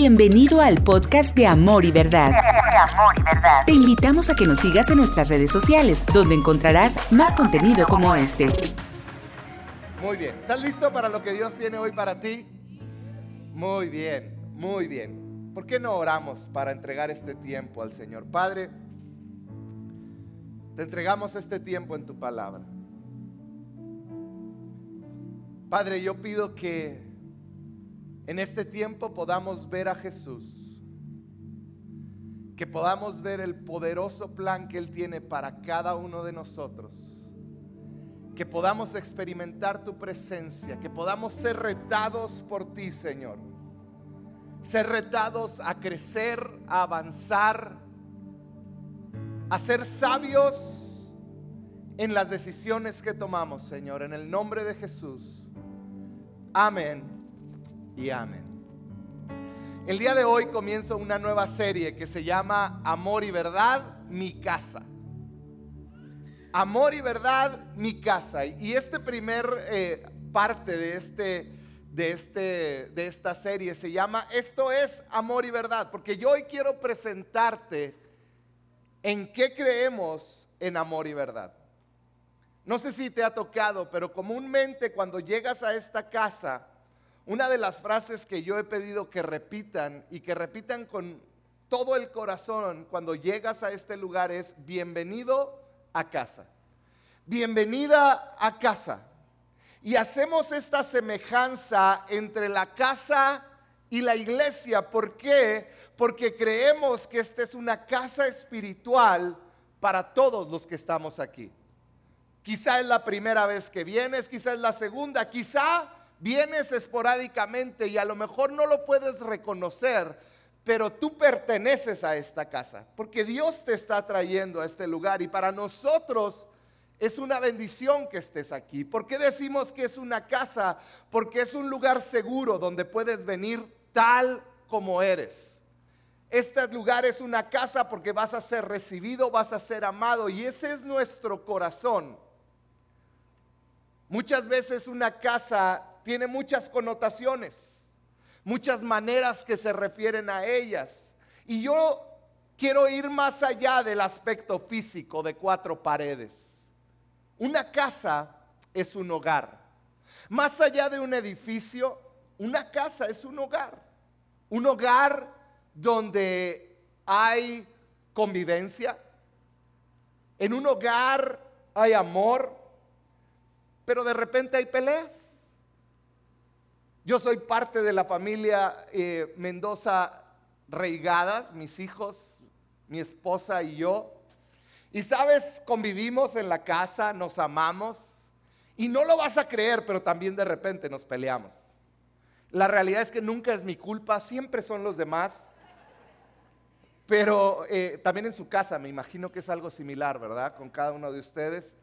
Bienvenido al podcast de Amor y Verdad. Te invitamos a que nos sigas en nuestras redes sociales, donde encontrarás más contenido como este. Muy bien. ¿Estás listo para lo que Dios tiene hoy para ti? Muy bien, muy bien. ¿Por qué no oramos para entregar este tiempo al Señor? Padre, te entregamos este tiempo en tu palabra. Padre, yo pido que en este tiempo podamos ver a Jesús, que podamos ver el poderoso plan que Él tiene para cada uno de nosotros, que podamos experimentar tu presencia, que podamos ser retados por ti, Señor, ser retados a crecer, a avanzar, a ser sabios en las decisiones que tomamos, Señor, en el nombre de Jesús. Amén y amén. El día de hoy comienzo una nueva serie que se llama Amor y Verdad, mi casa. Amor y Verdad, mi casa. Y este primer eh, parte de, este, de, este, de esta serie se llama Esto es Amor y Verdad, porque yo hoy quiero presentarte en qué creemos en amor y verdad. No sé si te ha tocado, pero comúnmente cuando llegas a esta casa, una de las frases que yo he pedido que repitan y que repitan con todo el corazón cuando llegas a este lugar es bienvenido a casa. Bienvenida a casa. Y hacemos esta semejanza entre la casa y la iglesia. ¿Por qué? Porque creemos que esta es una casa espiritual para todos los que estamos aquí. Quizá es la primera vez que vienes, quizá es la segunda, quizá vienes esporádicamente y a lo mejor no lo puedes reconocer, pero tú perteneces a esta casa, porque Dios te está trayendo a este lugar y para nosotros es una bendición que estés aquí. ¿Por qué decimos que es una casa? Porque es un lugar seguro donde puedes venir tal como eres. Este lugar es una casa porque vas a ser recibido, vas a ser amado y ese es nuestro corazón. Muchas veces una casa tiene muchas connotaciones, muchas maneras que se refieren a ellas. Y yo quiero ir más allá del aspecto físico de cuatro paredes. Una casa es un hogar. Más allá de un edificio, una casa es un hogar. Un hogar donde hay convivencia. En un hogar hay amor, pero de repente hay peleas. Yo soy parte de la familia eh, Mendoza Reigadas, mis hijos, mi esposa y yo. Y sabes, convivimos en la casa, nos amamos. Y no lo vas a creer, pero también de repente nos peleamos. La realidad es que nunca es mi culpa, siempre son los demás. Pero eh, también en su casa, me imagino que es algo similar, ¿verdad? Con cada uno de ustedes.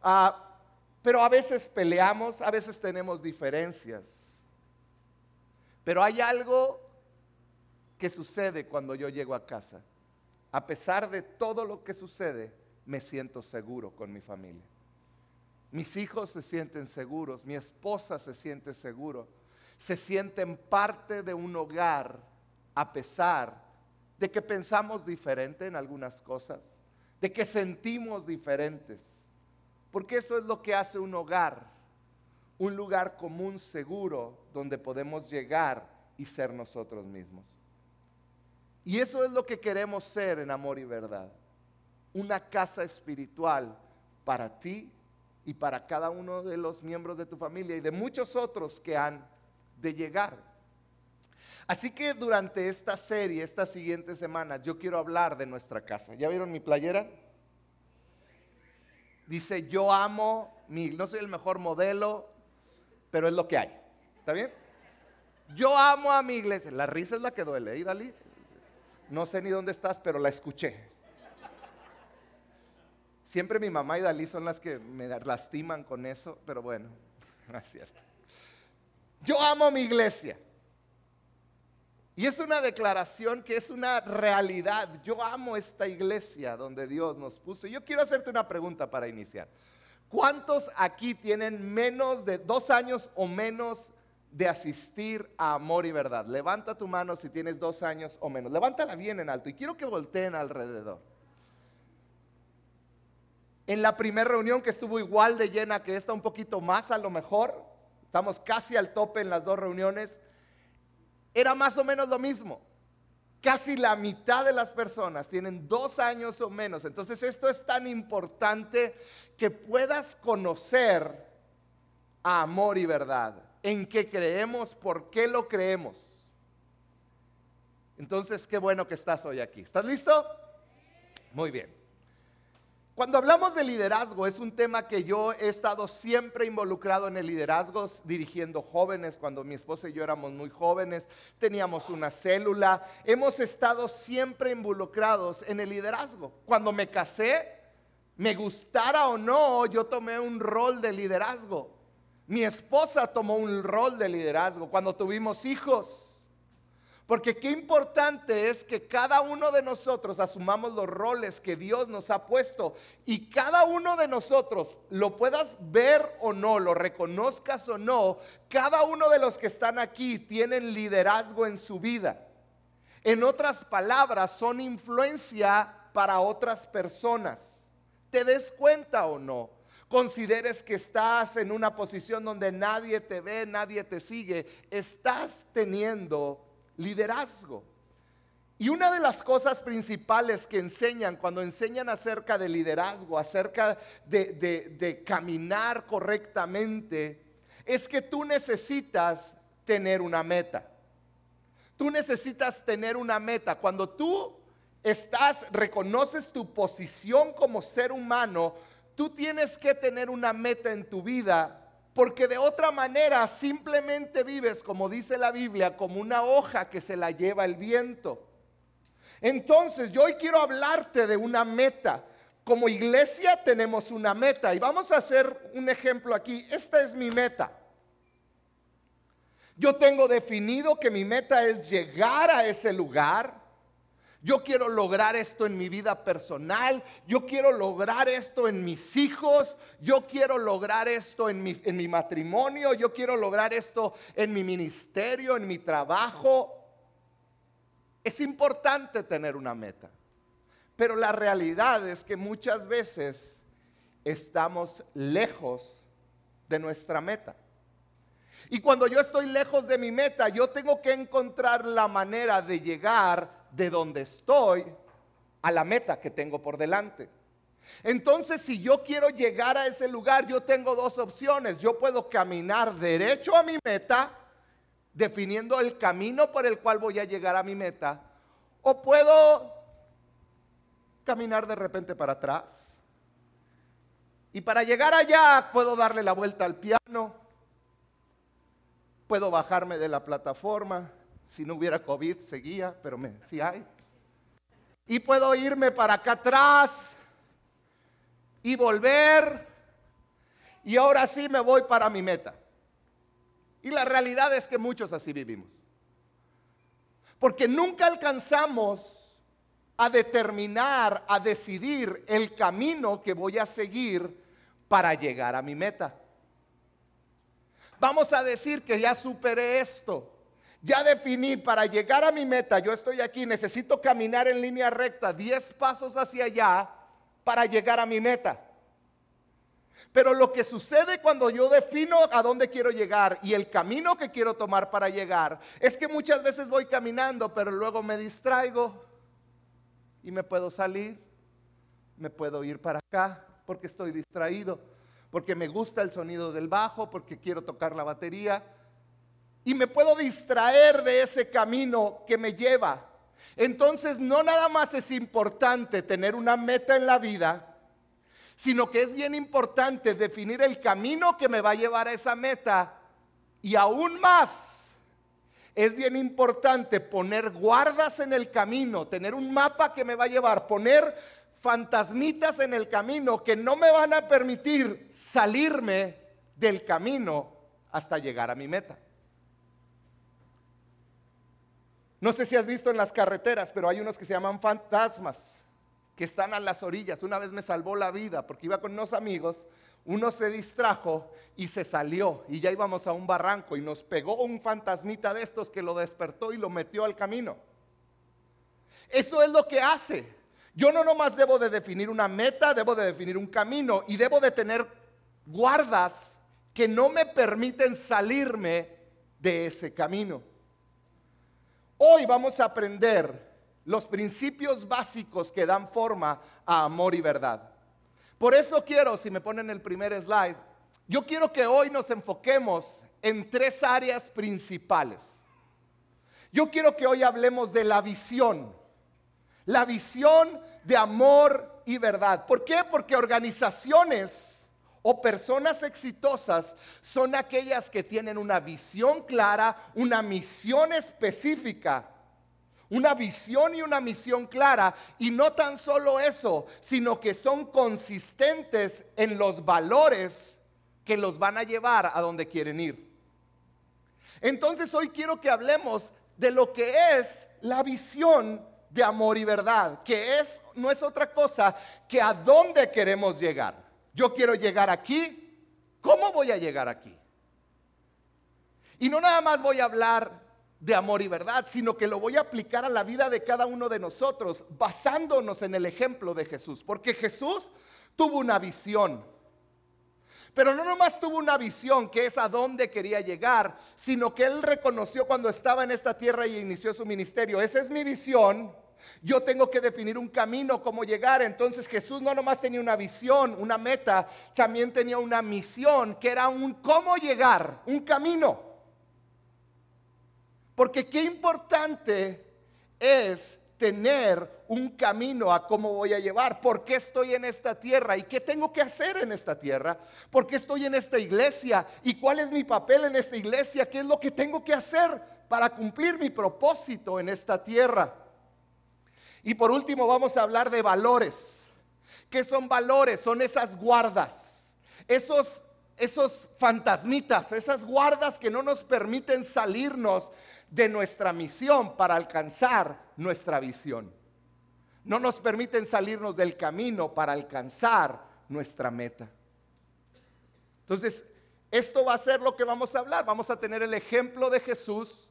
Ah, pero a veces peleamos, a veces tenemos diferencias. Pero hay algo que sucede cuando yo llego a casa. A pesar de todo lo que sucede, me siento seguro con mi familia. Mis hijos se sienten seguros, mi esposa se siente seguro, se sienten parte de un hogar a pesar de que pensamos diferente en algunas cosas, de que sentimos diferentes. Porque eso es lo que hace un hogar un lugar común seguro donde podemos llegar y ser nosotros mismos. Y eso es lo que queremos ser en amor y verdad. Una casa espiritual para ti y para cada uno de los miembros de tu familia y de muchos otros que han de llegar. Así que durante esta serie, estas siguientes semanas, yo quiero hablar de nuestra casa. ¿Ya vieron mi playera? Dice, yo amo mi, no soy el mejor modelo, pero es lo que hay. ¿Está bien? Yo amo a mi iglesia. La risa es la que duele, ¿eh, Dalí? No sé ni dónde estás, pero la escuché. Siempre mi mamá y Dalí son las que me lastiman con eso, pero bueno, no es cierto. Yo amo mi iglesia. Y es una declaración que es una realidad. Yo amo esta iglesia donde Dios nos puso. Yo quiero hacerte una pregunta para iniciar. ¿Cuántos aquí tienen menos de dos años o menos de asistir a amor y verdad? Levanta tu mano si tienes dos años o menos. Levántala bien en alto y quiero que volteen alrededor. En la primera reunión que estuvo igual de llena que esta, un poquito más a lo mejor, estamos casi al tope en las dos reuniones, era más o menos lo mismo. Casi la mitad de las personas tienen dos años o menos. Entonces esto es tan importante que puedas conocer a amor y verdad. En qué creemos, por qué lo creemos. Entonces, qué bueno que estás hoy aquí. ¿Estás listo? Muy bien. Cuando hablamos de liderazgo, es un tema que yo he estado siempre involucrado en el liderazgo, dirigiendo jóvenes, cuando mi esposa y yo éramos muy jóvenes, teníamos una célula, hemos estado siempre involucrados en el liderazgo. Cuando me casé, me gustara o no, yo tomé un rol de liderazgo. Mi esposa tomó un rol de liderazgo cuando tuvimos hijos. Porque qué importante es que cada uno de nosotros asumamos los roles que Dios nos ha puesto y cada uno de nosotros, lo puedas ver o no, lo reconozcas o no, cada uno de los que están aquí tienen liderazgo en su vida. En otras palabras, son influencia para otras personas. ¿Te des cuenta o no? Consideres que estás en una posición donde nadie te ve, nadie te sigue, estás teniendo liderazgo. Y una de las cosas principales que enseñan cuando enseñan acerca de liderazgo, acerca de, caminar correctamente, es que tú necesitas tener una meta. Tú necesitas tener una meta. Cuando tú estás, reconoces tu posición como ser humano, tú tienes que tener una meta en tu vida porque de otra manera simplemente vives, como dice la Biblia, como una hoja que se la lleva el viento. Entonces, yo hoy quiero hablarte de una meta. Como iglesia tenemos una meta y vamos a hacer un ejemplo aquí. Esta es mi meta. Yo tengo definido que mi meta es llegar a ese lugar yo quiero lograr esto en mi vida personal. Yo quiero lograr esto en mis hijos. Yo quiero lograr esto en mi, en mi matrimonio. Yo quiero lograr esto en mi ministerio, en mi trabajo. Es importante tener una meta. Pero la realidad es que muchas veces estamos lejos de nuestra meta. Y cuando yo estoy lejos de mi meta, yo tengo que encontrar la manera de llegar de donde estoy a la meta que tengo por delante. Entonces, si yo quiero llegar a ese lugar, yo tengo dos opciones. Yo puedo caminar derecho a mi meta, definiendo el camino por el cual voy a llegar a mi meta, o puedo caminar de repente para atrás. Y para llegar allá puedo darle la vuelta al piano, puedo bajarme de la plataforma, si no hubiera COVID, seguía, pero me, sí hay. Y puedo irme para acá atrás y volver. Y ahora sí me voy para mi meta. Y la realidad es que muchos así vivimos. Porque nunca alcanzamos a determinar, a decidir el camino que voy a seguir para llegar a mi meta. Vamos a decir que ya superé esto ya definí para llegar a mi meta, yo estoy aquí, necesito caminar en línea recta 10 pasos hacia allá para llegar a mi meta. Pero lo que sucede cuando yo defino a dónde quiero llegar y el camino que quiero tomar para llegar es que muchas veces voy caminando, pero luego me distraigo y me puedo salir, me puedo ir para acá porque estoy distraído, porque me gusta el sonido del bajo, porque quiero tocar la batería y me puedo distraer de ese camino que me lleva. Entonces no nada más es importante tener una meta en la vida, sino que es bien importante definir el camino que me va a llevar a esa meta y aún más es bien importante poner guardas en el camino, tener un mapa que me va a llevar, poner fantasmitas en el camino que no me van a permitir salirme del camino hasta llegar a mi meta. No sé si has visto en las carreteras, pero hay unos que se llaman fantasmas, que están a las orillas. Una vez me salvó la vida porque iba con unos amigos, uno se distrajo y se salió y ya íbamos a un barranco y nos pegó un fantasmita de estos que lo despertó y lo metió al camino. Eso es lo que hace. Yo no nomás debo de definir una meta, debo de definir un camino y debo de tener guardas que no me permiten salirme de ese camino. Hoy vamos a aprender los principios básicos que dan forma a amor y verdad. Por eso quiero, si me ponen el primer slide, yo quiero que hoy nos enfoquemos en tres áreas principales. Yo quiero que hoy hablemos de la visión, la visión de amor y verdad. ¿Por qué? Porque organizaciones o personas exitosas son aquellas que tienen una visión clara, una misión específica una visión y una misión clara. Y no tan solo eso, sino que son consistentes en los valores que los van a llevar a donde quieren ir. Entonces hoy quiero que hablemos de lo que es la visión de amor y verdad, que es no es otra cosa que a dónde queremos llegar. Yo quiero llegar aquí, ¿cómo voy a llegar aquí? Y no nada más voy a hablar de amor y verdad, sino que lo voy a aplicar a la vida de cada uno de nosotros, basándonos en el ejemplo de Jesús. Porque Jesús tuvo una visión. Pero no nomás tuvo una visión que es a dónde quería llegar, sino que él reconoció cuando estaba en esta tierra y inició su ministerio. Esa es mi visión. Yo tengo que definir un camino, cómo llegar. Entonces Jesús no nomás tenía una visión, una meta, también tenía una misión que era un cómo llegar, un camino. Porque qué importante es tener un camino a cómo voy a llevar, por qué estoy en esta tierra y qué tengo que hacer en esta tierra, por qué estoy en esta iglesia y cuál es mi papel en esta iglesia, qué es lo que tengo que hacer para cumplir mi propósito en esta tierra. Y por último vamos a hablar de valores. ¿Qué son valores? Son esas guardas, esos, esos fantasmitas, esas guardas que no nos permiten salirnos de nuestra misión para alcanzar nuestra visión. No nos permiten salirnos del camino para alcanzar nuestra meta. Entonces, esto va a ser lo que vamos a hablar. Vamos a tener el ejemplo de Jesús,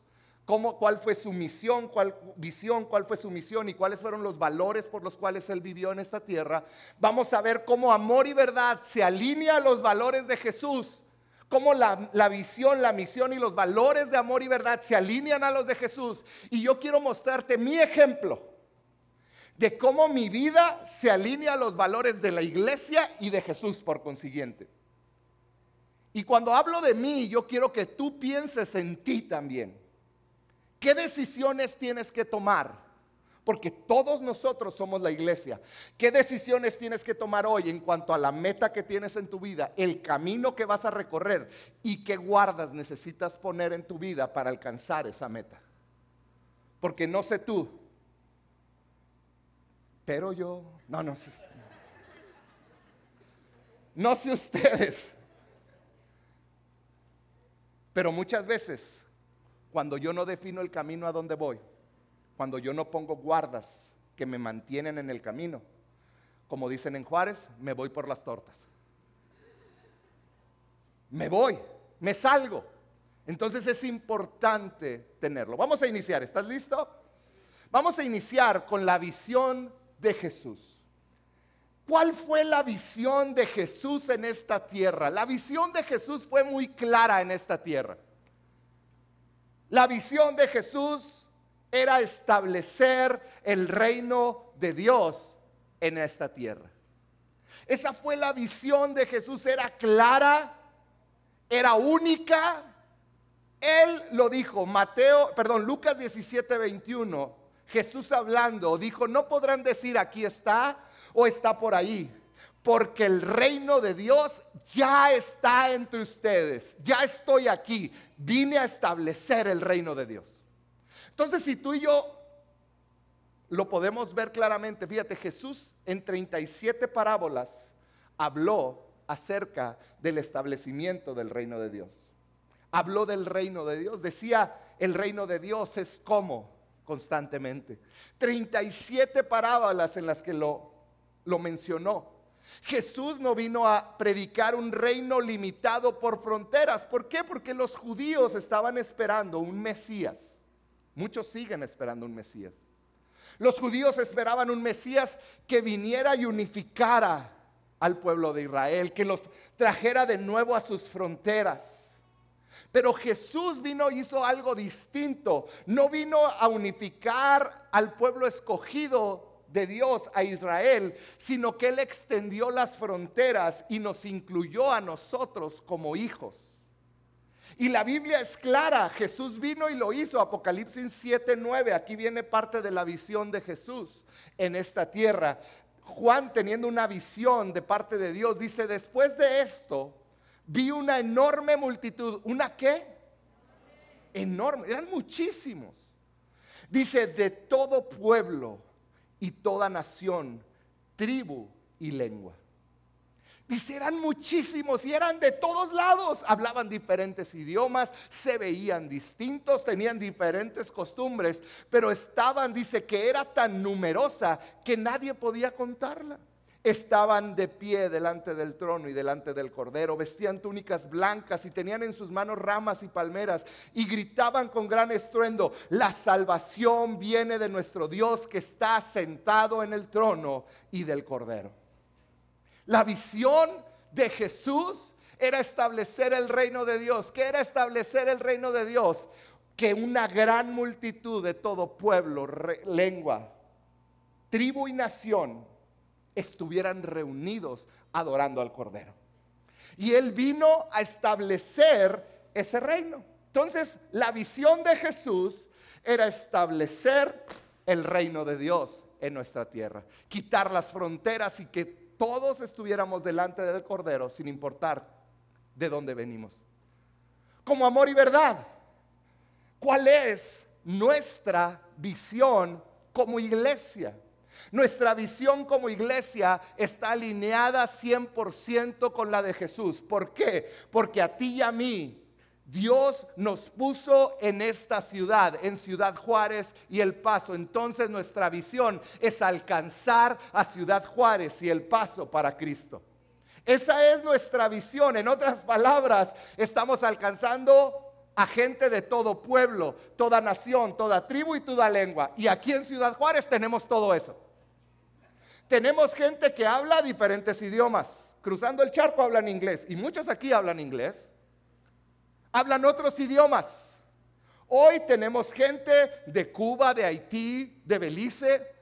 cómo, cuál fue su misión, cuál visión, cuál fue su misión y cuáles fueron los valores por los cuales él vivió en esta tierra. Vamos a ver cómo amor y verdad se alinea a los valores de Jesús cómo la, visión, la misión y los valores de amor y verdad se alinean a los de Jesús. Y yo quiero mostrarte mi ejemplo de cómo mi vida se alinea a los valores de la iglesia y de Jesús por consiguiente. Y cuando hablo de mí, yo quiero que tú pienses en ti también. ¿Qué decisiones tienes que tomar? Porque todos nosotros somos la iglesia. ¿Qué decisiones tienes que tomar hoy en cuanto a la meta que tienes en tu vida, el camino que vas a recorrer y qué guardas necesitas poner en tu vida para alcanzar esa meta? Porque no sé tú, pero yo, no, no sé. No sé ustedes. Pero muchas veces, cuando yo no defino el camino a donde voy, cuando yo no pongo guardas que me mantienen en el camino. Como dicen en Juárez, me voy por las tortas. Me voy, me salgo. Entonces es importante tenerlo. Vamos a iniciar, ¿estás listo? Vamos a iniciar con la visión de Jesús. ¿Cuál fue la visión de Jesús en esta tierra? La visión de Jesús fue muy clara en esta tierra. La visión de Jesús era establecer el reino de Dios en esta tierra. Esa fue la visión de Jesús, era clara, era única. Él lo dijo, Mateo, perdón, Lucas 17, 21. Jesús hablando dijo, no podrán decir aquí está o está por ahí, porque el reino de Dios ya está entre ustedes, ya estoy aquí, vine a establecer el reino de Dios. Entonces, si tú y yo lo podemos ver claramente, fíjate, Jesús en 37 parábolas habló acerca del establecimiento del reino de Dios. Habló del reino de Dios, decía, el reino de Dios es como constantemente. 37 parábolas en las que lo, lo mencionó. Jesús no vino a predicar un reino limitado por fronteras. ¿Por qué? Porque los judíos estaban esperando un Mesías. Muchos siguen esperando un Mesías. Los judíos esperaban un Mesías que viniera y unificara al pueblo de Israel, que los trajera de nuevo a sus fronteras. Pero Jesús vino y hizo algo distinto. No vino a unificar al pueblo escogido de Dios a Israel, sino que Él extendió las fronteras y nos incluyó a nosotros como hijos. Y la Biblia es clara, Jesús vino y lo hizo, Apocalipsis 7, 9, aquí viene parte de la visión de Jesús en esta tierra. Juan teniendo una visión de parte de Dios, dice, después de esto, vi una enorme multitud, ¿una qué? Enorme, eran muchísimos. Dice, de todo pueblo y toda nación, tribu y lengua. Dice, eran muchísimos y eran de todos lados. Hablaban diferentes idiomas, se veían distintos, tenían diferentes costumbres, pero estaban, dice que era tan numerosa que nadie podía contarla. Estaban de pie delante del trono y delante del cordero, vestían túnicas blancas y tenían en sus manos ramas y palmeras y gritaban con gran estruendo, la salvación viene de nuestro Dios que está sentado en el trono y del cordero. La visión de Jesús era establecer el reino de Dios. ¿Qué era establecer el reino de Dios? Que una gran multitud de todo pueblo, lengua, tribu y nación estuvieran reunidos adorando al Cordero. Y Él vino a establecer ese reino. Entonces, la visión de Jesús era establecer el reino de Dios en nuestra tierra, quitar las fronteras y que todos estuviéramos delante del Cordero sin importar de dónde venimos. Como amor y verdad, ¿cuál es nuestra visión como iglesia? Nuestra visión como iglesia está alineada 100% con la de Jesús. ¿Por qué? Porque a ti y a mí Dios nos puso en esta ciudad, en Ciudad Juárez y El Paso. Entonces nuestra visión es alcanzar a Ciudad Juárez y El Paso para Cristo. Esa es nuestra visión. En otras palabras, estamos alcanzando a gente de todo pueblo, toda nación, toda tribu y toda lengua. Y aquí en Ciudad Juárez tenemos todo eso. Tenemos gente que habla diferentes idiomas. Cruzando el charco hablan inglés. Y muchos aquí hablan inglés hablan otros idiomas. Hoy tenemos gente de Cuba, de Haití, de Belice.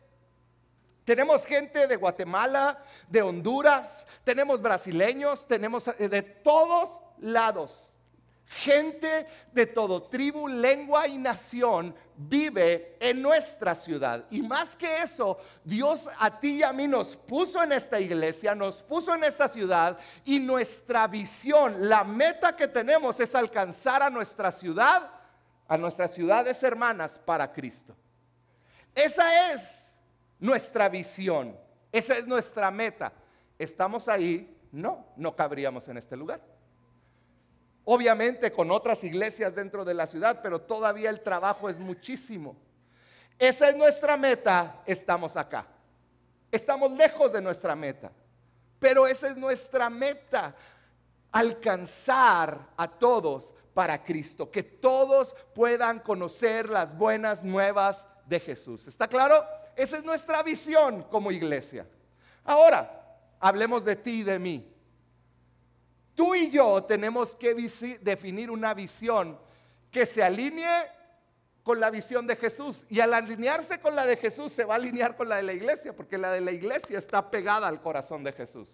Tenemos gente de Guatemala, de Honduras, tenemos brasileños, tenemos eh, de todos lados. Gente de todo tribu, lengua y nación vive en nuestra ciudad. Y más que eso, Dios a ti y a mí nos puso en esta iglesia, nos puso en esta ciudad y nuestra visión, la meta que tenemos es alcanzar a nuestra ciudad, a nuestras ciudades hermanas para Cristo. Esa es nuestra visión, esa es nuestra meta. ¿Estamos ahí? No, no cabríamos en este lugar obviamente con otras iglesias dentro de la ciudad, pero todavía el trabajo es muchísimo. Esa es nuestra meta, estamos acá. Estamos lejos de nuestra meta, pero esa es nuestra meta, alcanzar a todos para Cristo, que todos puedan conocer las buenas nuevas de Jesús. ¿Está claro? Esa es nuestra visión como iglesia. Ahora, hablemos de ti y de mí. Tú y yo tenemos que definir una visión que se alinee con la visión de Jesús. Y al alinearse con la de Jesús se va a alinear con la de la iglesia, porque la de la iglesia está pegada al corazón de Jesús.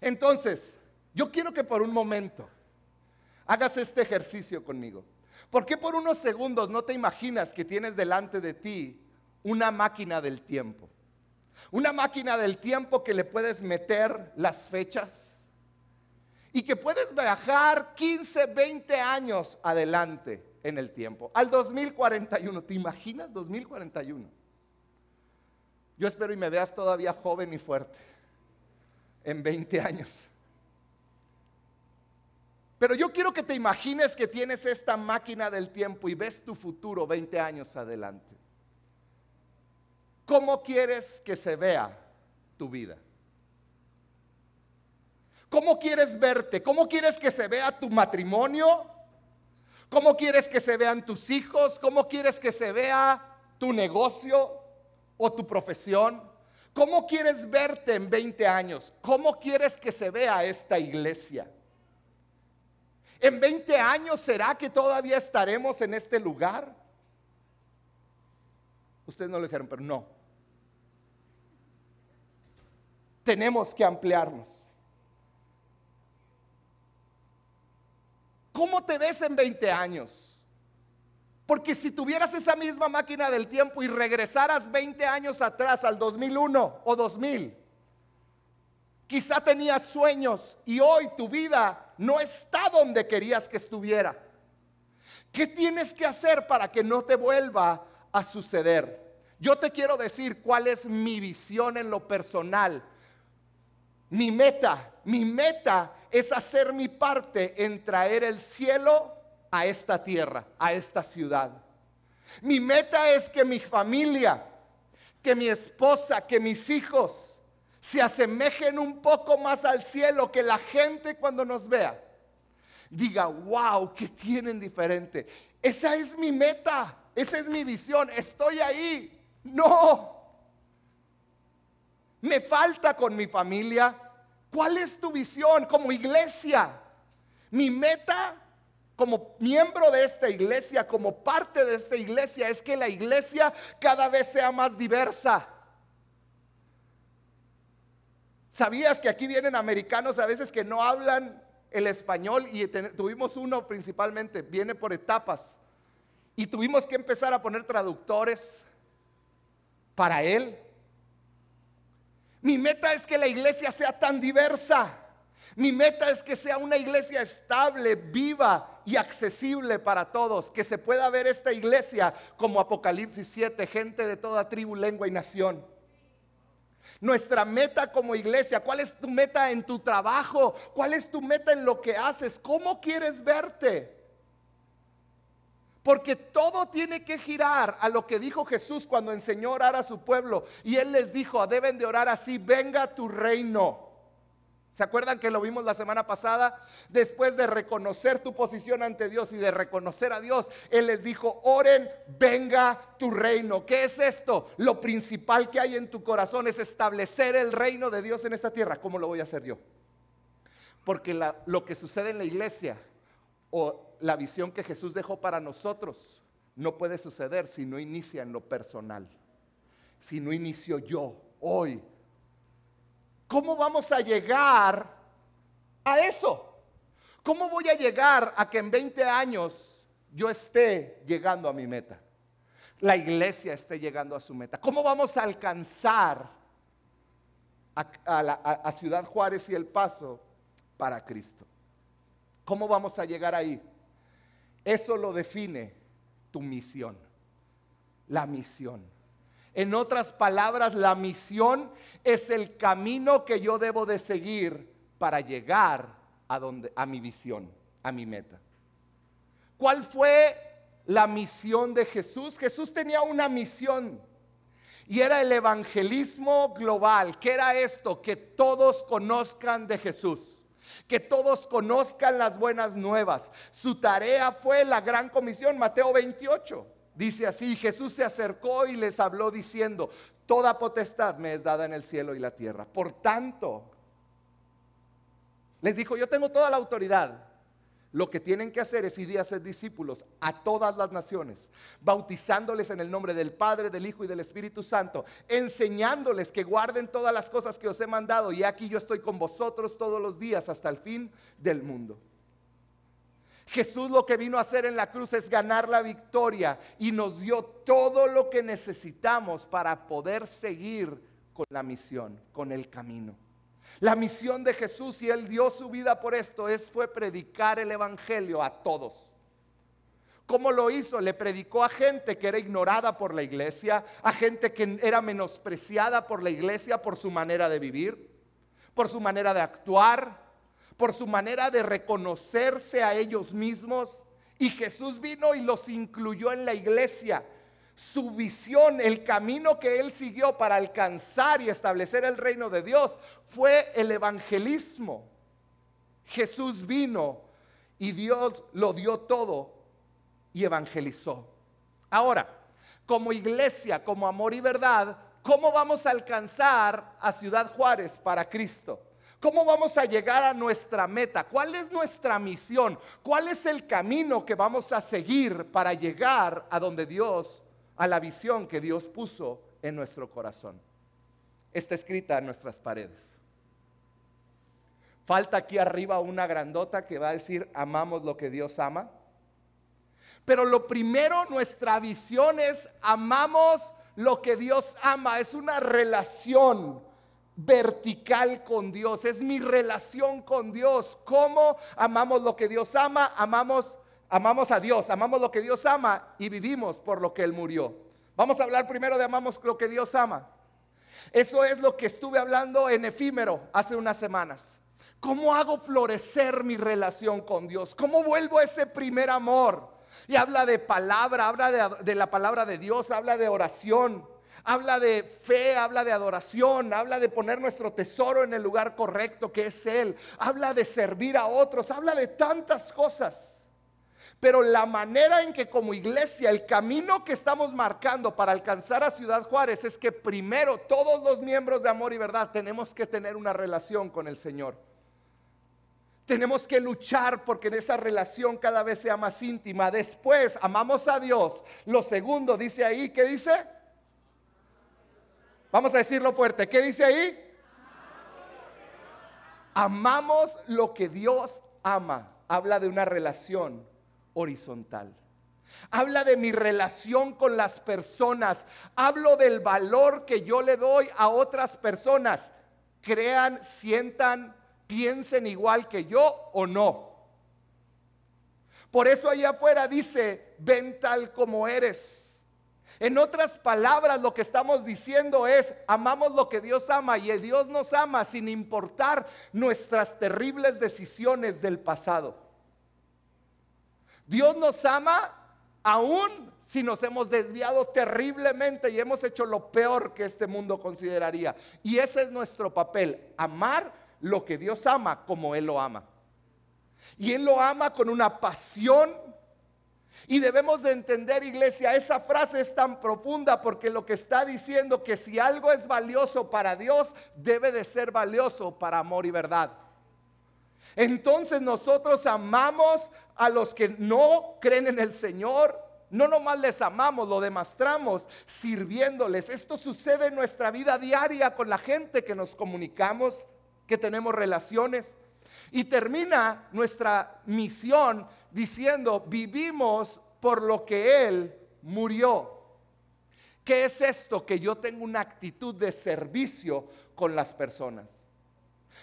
Entonces, yo quiero que por un momento hagas este ejercicio conmigo. ¿Por qué por unos segundos no te imaginas que tienes delante de ti una máquina del tiempo? Una máquina del tiempo que le puedes meter las fechas, y que puedes viajar 15, 20 años adelante en el tiempo, al 2041. ¿Te imaginas 2041? Yo espero y me veas todavía joven y fuerte en 20 años. Pero yo quiero que te imagines que tienes esta máquina del tiempo y ves tu futuro 20 años adelante. ¿Cómo quieres que se vea tu vida? ¿Cómo quieres verte? ¿Cómo quieres que se vea tu matrimonio? ¿Cómo quieres que se vean tus hijos? ¿Cómo quieres que se vea tu negocio o tu profesión? ¿Cómo quieres verte en 20 años? ¿Cómo quieres que se vea esta iglesia? ¿En 20 años será que todavía estaremos en este lugar? Ustedes no lo dijeron, pero no. Tenemos que ampliarnos. ¿Cómo te ves en 20 años? Porque si tuvieras esa misma máquina del tiempo y regresaras 20 años atrás al 2001 o 2000, quizá tenías sueños y hoy tu vida no está donde querías que estuviera. ¿Qué tienes que hacer para que no te vuelva a suceder? Yo te quiero decir cuál es mi visión en lo personal. Mi meta, mi meta es hacer mi parte en traer el cielo a esta tierra, a esta ciudad. Mi meta es que mi familia, que mi esposa, que mis hijos se asemejen un poco más al cielo, que la gente cuando nos vea diga, wow, que tienen diferente. Esa es mi meta, esa es mi visión, estoy ahí. No, me falta con mi familia, ¿Cuál es tu visión como iglesia? Mi meta como miembro de esta iglesia, como parte de esta iglesia, es que la iglesia cada vez sea más diversa. ¿Sabías que aquí vienen americanos a veces que no hablan el español y tuvimos uno principalmente, viene por etapas, y tuvimos que empezar a poner traductores para él? Mi meta es que la iglesia sea tan diversa. Mi meta es que sea una iglesia estable, viva y accesible para todos. Que se pueda ver esta iglesia como Apocalipsis 7, gente de toda tribu, lengua y nación. Nuestra meta como iglesia, ¿cuál es tu meta en tu trabajo? ¿Cuál es tu meta en lo que haces? ¿Cómo quieres verte? Porque todo tiene que girar a lo que dijo Jesús cuando enseñó a orar a su pueblo. Y él les dijo, deben de orar así, venga tu reino. ¿Se acuerdan que lo vimos la semana pasada? Después de reconocer tu posición ante Dios y de reconocer a Dios, Él les dijo, oren, venga tu reino. ¿Qué es esto? Lo principal que hay en tu corazón es establecer el reino de Dios en esta tierra. ¿Cómo lo voy a hacer yo? Porque lo que sucede en la iglesia o la visión que Jesús dejó para nosotros no puede suceder si no inicia en lo personal, si no inicio yo hoy. ¿Cómo vamos a llegar a eso? ¿Cómo voy a llegar a que en 20 años yo esté llegando a mi meta? La iglesia esté llegando a su meta. ¿Cómo vamos a alcanzar a, Ciudad Juárez y El Paso para Cristo? ¿Cómo vamos a llegar ahí? Eso lo define tu misión. La misión. En otras palabras, la misión es el camino que yo debo de seguir para llegar a donde a mi visión, a mi meta. ¿Cuál fue la misión de Jesús? Jesús tenía una misión y era el evangelismo global. ¿Qué era esto? Que todos conozcan de Jesús que todos conozcan las buenas nuevas. Su tarea fue la gran comisión, Mateo 28. Dice así, Jesús se acercó y les habló diciendo, toda potestad me es dada en el cielo y la tierra. Por tanto, les dijo, yo tengo toda la autoridad lo que tienen que hacer es ir a ser discípulos a todas las naciones, bautizándoles en el nombre del Padre, del Hijo y del Espíritu Santo, enseñándoles que guarden todas las cosas que os he mandado. Y aquí yo estoy con vosotros todos los días hasta el fin del mundo. Jesús lo que vino a hacer en la cruz es ganar la victoria y nos dio todo lo que necesitamos para poder seguir con la misión, con el camino. La misión de Jesús y Él dio su vida por esto es, fue predicar el Evangelio a todos. ¿Cómo lo hizo? Le predicó a gente que era ignorada por la iglesia, a gente que era menospreciada por la iglesia por su manera de vivir, por su manera de actuar, por su manera de reconocerse a ellos mismos. Y Jesús vino y los incluyó en la iglesia su visión, el camino que él siguió para alcanzar y establecer el reino de Dios fue el evangelismo. Jesús vino y Dios lo dio todo y evangelizó. Ahora, como iglesia, como amor y verdad, ¿cómo vamos a alcanzar a Ciudad Juárez para Cristo? ¿Cómo vamos a llegar a nuestra meta? ¿Cuál es nuestra misión? ¿Cuál es el camino que vamos a seguir para llegar a donde Dios, a la visión que Dios puso en nuestro corazón? Está escrita en nuestras paredes. Falta aquí arriba una grandota que va a decir, amamos lo que Dios ama. Pero lo primero, nuestra visión es, amamos lo que Dios ama. Es una relación vertical con Dios, es mi relación con Dios. ¿Cómo amamos lo que Dios ama? Amamos, amamos a Dios, amamos lo que Dios ama y vivimos por lo que Él murió. Vamos a hablar primero de amamos lo que Dios ama. Eso es lo que estuve hablando en efímero hace unas semanas. ¿Cómo hago florecer mi relación con Dios? ¿Cómo vuelvo a ese primer amor? Y habla de palabra, habla de, de la palabra de Dios, habla de oración habla de fe, habla de adoración, habla de poner nuestro tesoro en el lugar correcto que es Él, habla de servir a otros, habla de tantas cosas. Pero la manera en que como iglesia, el camino que estamos marcando para alcanzar a Ciudad Juárez es que primero todos los miembros de Amor y Verdad tenemos que tener una relación con el Señor. Tenemos que luchar porque en esa relación cada vez sea más íntima. Después amamos a Dios. Lo segundo dice ahí, ¿qué dice? Vamos a decirlo fuerte. ¿Qué dice ahí? Amamos lo que Dios ama. Habla de una relación horizontal. Habla de mi relación con las personas. Hablo del valor que yo le doy a otras personas. Crean, sientan, piensen igual que yo o no. Por eso allá afuera dice, ven tal como eres. En otras palabras, lo que estamos diciendo es, amamos lo que Dios ama y Dios nos ama sin importar nuestras terribles decisiones del pasado. Dios nos ama aún si nos hemos desviado terriblemente y hemos hecho lo peor que este mundo consideraría. Y ese es nuestro papel, amar lo que Dios ama como Él lo ama. Y Él lo ama con una pasión y debemos de entender, iglesia, esa frase es tan profunda porque lo que está diciendo que si algo es valioso para Dios, debe de ser valioso para amor y verdad. Entonces nosotros amamos a los que no creen en el Señor. No nomás les amamos, lo demostramos sirviéndoles. Esto sucede en nuestra vida diaria con la gente que nos comunicamos, que tenemos relaciones. Y termina nuestra misión diciendo, vivimos por lo que Él murió. ¿Qué es esto? Que yo tengo una actitud de servicio con las personas.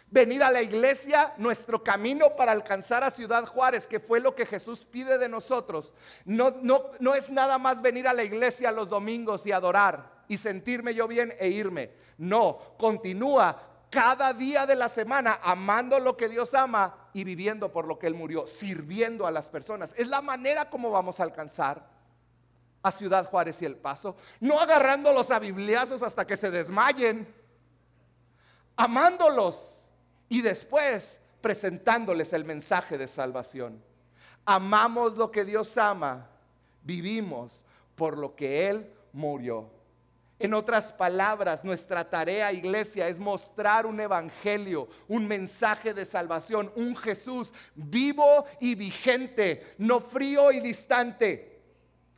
Venir a la iglesia, nuestro camino para alcanzar a Ciudad Juárez, que fue lo que Jesús pide de nosotros, no, no, no es nada más venir a la iglesia los domingos y adorar y sentirme yo bien e irme. No, continúa cada día de la semana amando lo que Dios ama y viviendo por lo que Él murió, sirviendo a las personas. Es la manera como vamos a alcanzar a Ciudad Juárez y El Paso. No agarrándolos a bibliazos hasta que se desmayen, amándolos y después presentándoles el mensaje de salvación. Amamos lo que Dios ama, vivimos por lo que Él murió. En otras palabras, nuestra tarea, iglesia, es mostrar un evangelio, un mensaje de salvación, un Jesús vivo y vigente, no frío y distante.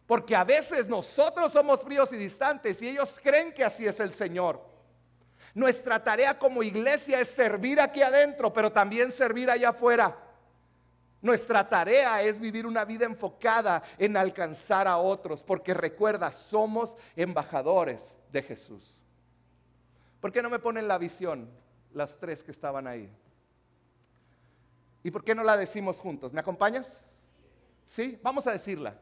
Porque a veces nosotros somos fríos y distantes y ellos creen que así es el Señor. Nuestra tarea como iglesia es servir aquí adentro, pero también servir allá afuera. Nuestra tarea es vivir una vida enfocada en alcanzar a otros, porque recuerda, somos embajadores de Jesús. ¿Por qué no me ponen la visión las tres que estaban ahí? ¿Y por qué no la decimos juntos? ¿Me acompañas? Sí, vamos a decirla.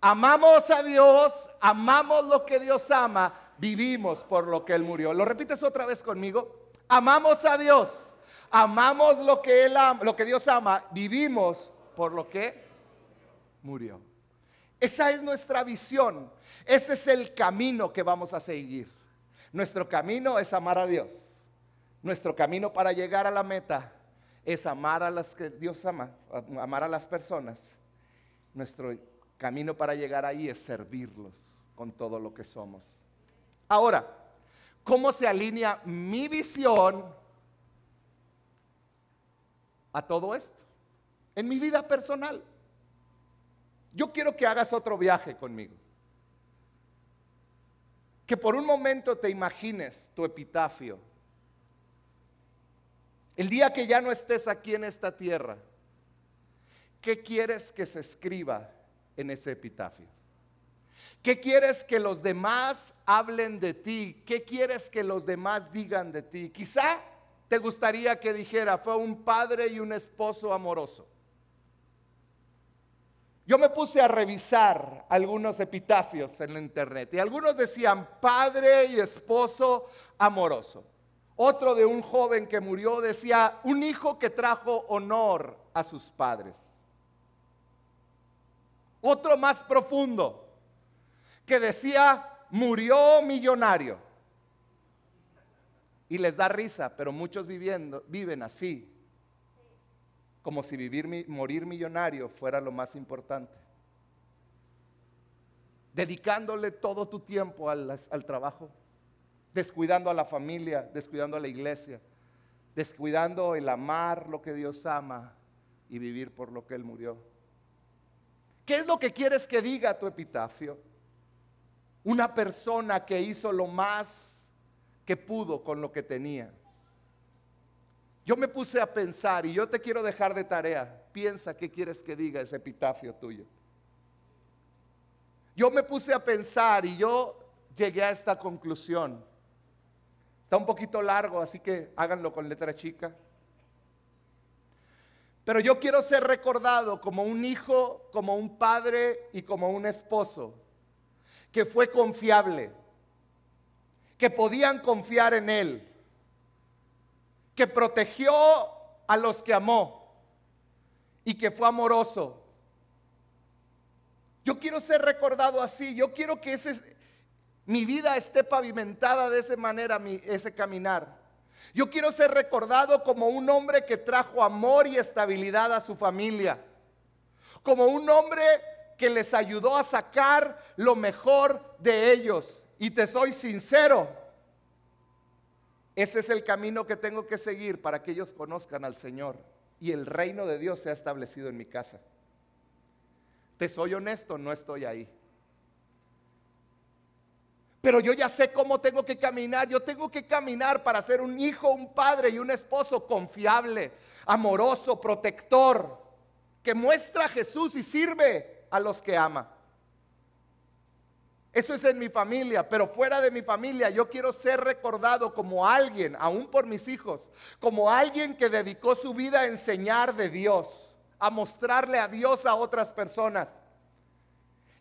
Amamos a Dios, amamos lo que Dios ama, vivimos por lo que Él murió. ¿Lo repites otra vez conmigo? Amamos a Dios amamos lo que, él ama, lo que Dios ama, vivimos por lo que murió. Esa es nuestra visión. Ese es el camino que vamos a seguir. Nuestro camino es amar a Dios. Nuestro camino para llegar a la meta es amar a las que Dios ama, amar a las personas. Nuestro camino para llegar ahí es servirlos con todo lo que somos. Ahora, ¿cómo se alinea mi visión a todo esto? En mi vida personal. Yo quiero que hagas otro viaje conmigo. Que por un momento te imagines tu epitafio el día que ya no estés aquí en esta tierra, ¿qué quieres que se escriba en ese epitafio? ¿Qué quieres que los demás hablen de ti? ¿Qué quieres que los demás digan de ti? Quizá te gustaría que dijera, fue un padre y un esposo amoroso. Yo me puse a revisar algunos epitafios en la internet y algunos decían padre y esposo amoroso. Otro de un joven que murió decía, un hijo que trajo honor a sus padres. Otro más profundo, que decía, murió millonario. Y les da risa, pero muchos viviendo, viven así, como si vivir, morir millonario fuera lo más importante. Dedicándole todo tu tiempo al, al trabajo descuidando a la familia, descuidando a la iglesia, descuidando el amar lo que Dios ama y vivir por lo que Él murió. ¿Qué es lo que quieres que diga tu epitafio? Una persona que hizo lo más que pudo con lo que tenía. Yo me puse a pensar y yo te quiero dejar de tarea. Piensa qué quieres que diga ese epitafio tuyo. Yo me puse a pensar y yo llegué a esta conclusión. Está un poquito largo, así que háganlo con letra chica. Pero yo quiero ser recordado como un hijo, como un padre y como un esposo que fue confiable, que podían confiar en él, que protegió a los que amó y que fue amoroso. Yo quiero ser recordado así, yo quiero que ese, mi vida esté pavimentada de esa manera, mi, ese caminar. Yo quiero ser recordado como un hombre que trajo amor y estabilidad a su familia. Como un hombre que les ayudó a sacar lo mejor de ellos. Y te soy sincero, ese es el camino que tengo que seguir para que ellos conozcan al Señor y el reino de Dios sea establecido en mi casa. Te soy honesto, no estoy ahí pero yo ya sé cómo tengo que caminar. Yo tengo que caminar para ser un hijo, un padre y un esposo confiable, amoroso, protector, que muestra a Jesús y sirve a los que ama. Eso es en mi familia, pero fuera de mi familia yo quiero ser recordado como alguien, aún por mis hijos, como alguien que dedicó su vida a enseñar de Dios, a mostrarle a Dios a otras personas.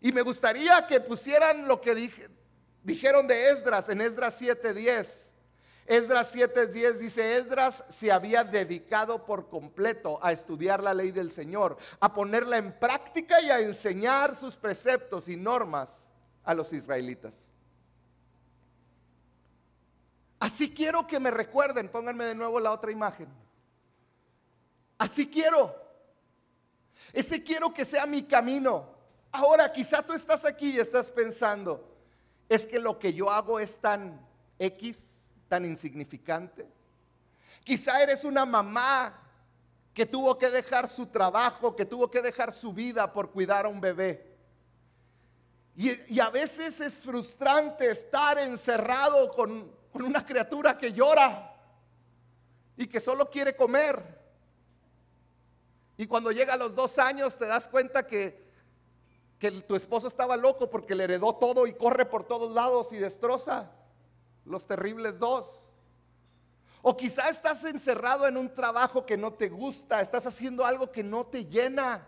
Y me gustaría que pusieran lo que dije, dijeron de Esdras en Esdras 7:10. Esdras 7:10 dice, Esdras se había dedicado por completo a estudiar la ley del Señor, a ponerla en práctica y a enseñar sus preceptos y normas a los israelitas. Así quiero que me recuerden, pónganme de nuevo la otra imagen. Así quiero. Ese quiero que sea mi camino. Ahora quizá tú estás aquí y estás pensando, es que lo que yo hago es tan X, tan insignificante. Quizá eres una mamá que tuvo que dejar su trabajo, que tuvo que dejar su vida por cuidar a un bebé. Y, a veces es frustrante estar encerrado con, con una criatura que llora y que solo quiere comer. Y cuando llega a los dos años te das cuenta que que tu esposo estaba loco porque le heredó todo y corre por todos lados y destroza los terribles dos. O quizá estás encerrado en un trabajo que no te gusta, estás haciendo algo que no te llena.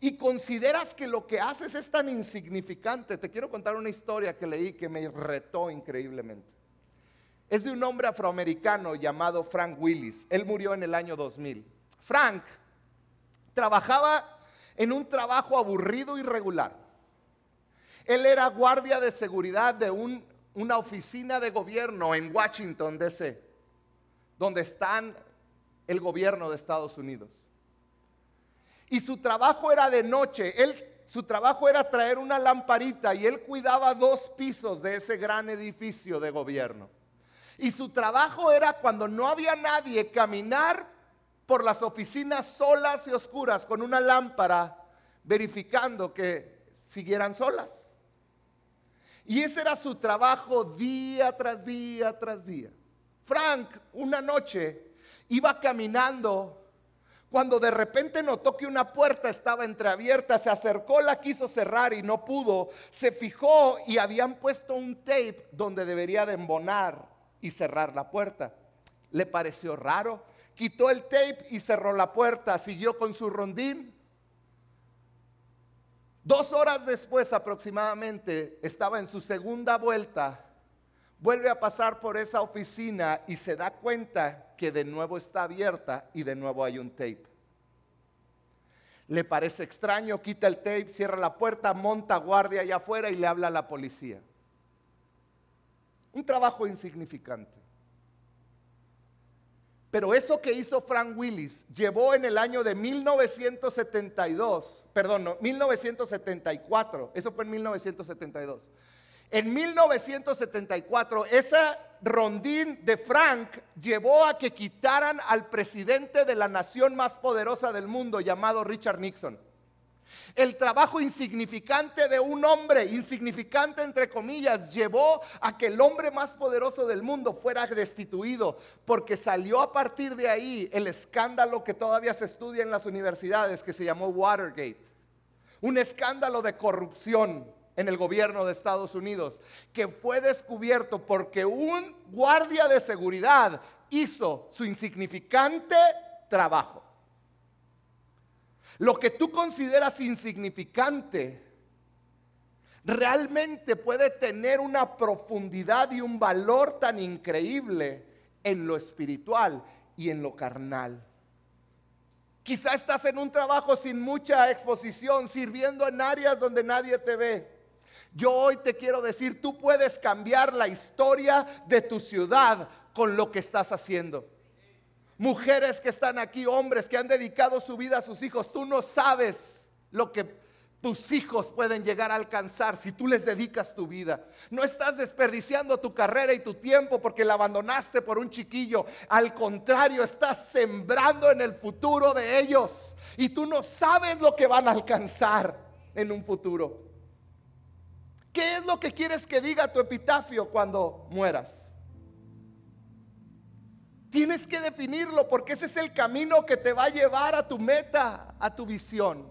Y consideras que lo que haces es tan insignificante. Te quiero contar una historia que leí que me retó increíblemente. Es de un hombre afroamericano llamado Frank Willis. Él murió en el año 2000. Frank trabajaba en un trabajo aburrido y regular. Él era guardia de seguridad de una oficina de gobierno en Washington, D.C., donde están el gobierno de Estados Unidos. Y su trabajo era de noche. Él, su trabajo era traer una lamparita y él cuidaba dos pisos de ese gran edificio de gobierno. Y su trabajo era cuando no había nadie caminar por las oficinas solas y oscuras con una lámpara verificando que siguieran solas. Y ese era su trabajo día tras día tras día. Frank una noche iba caminando cuando de repente notó que una puerta estaba entreabierta, se acercó, la quiso cerrar y no pudo, se fijó y habían puesto un tape donde debería de embonar y cerrar la puerta. Le pareció raro, quitó el tape y cerró la puerta, siguió con su rondín. Dos horas después aproximadamente estaba en su segunda vuelta vuelve a pasar por esa oficina y se da cuenta que de nuevo está abierta y de nuevo hay un tape. Le parece extraño, quita el tape, cierra la puerta, monta guardia allá afuera y le habla a la policía. Un trabajo insignificante. Pero eso que hizo Frank Willis llevó en el año de 1972, perdón, no, 1974, eso fue en 1972 en 1974, esa rondín de Frank llevó a que quitaran al presidente de la nación más poderosa del mundo llamado Richard Nixon. El trabajo insignificante de un hombre, insignificante entre comillas, llevó a que el hombre más poderoso del mundo fuera destituido, porque salió a partir de ahí el escándalo que todavía se estudia en las universidades, que se llamó Watergate. Un escándalo de corrupción en el gobierno de Estados Unidos, que fue descubierto porque un guardia de seguridad hizo su insignificante trabajo. Lo que tú consideras insignificante realmente puede tener una profundidad y un valor tan increíble en lo espiritual y en lo carnal. Quizá estás en un trabajo sin mucha exposición, sirviendo en áreas donde nadie te ve. Yo hoy te quiero decir, tú puedes cambiar la historia de tu ciudad con lo que estás haciendo. Mujeres que están aquí, hombres que han dedicado su vida a sus hijos, tú no sabes lo que tus hijos pueden llegar a alcanzar si tú les dedicas tu vida. No estás desperdiciando tu carrera y tu tiempo porque la abandonaste por un chiquillo. Al contrario, estás sembrando en el futuro de ellos. Y tú no sabes lo que van a alcanzar en un futuro. ¿Qué es lo que quieres que diga tu epitafio cuando mueras? Tienes que definirlo porque ese es el camino que te va a llevar a tu meta, a tu visión.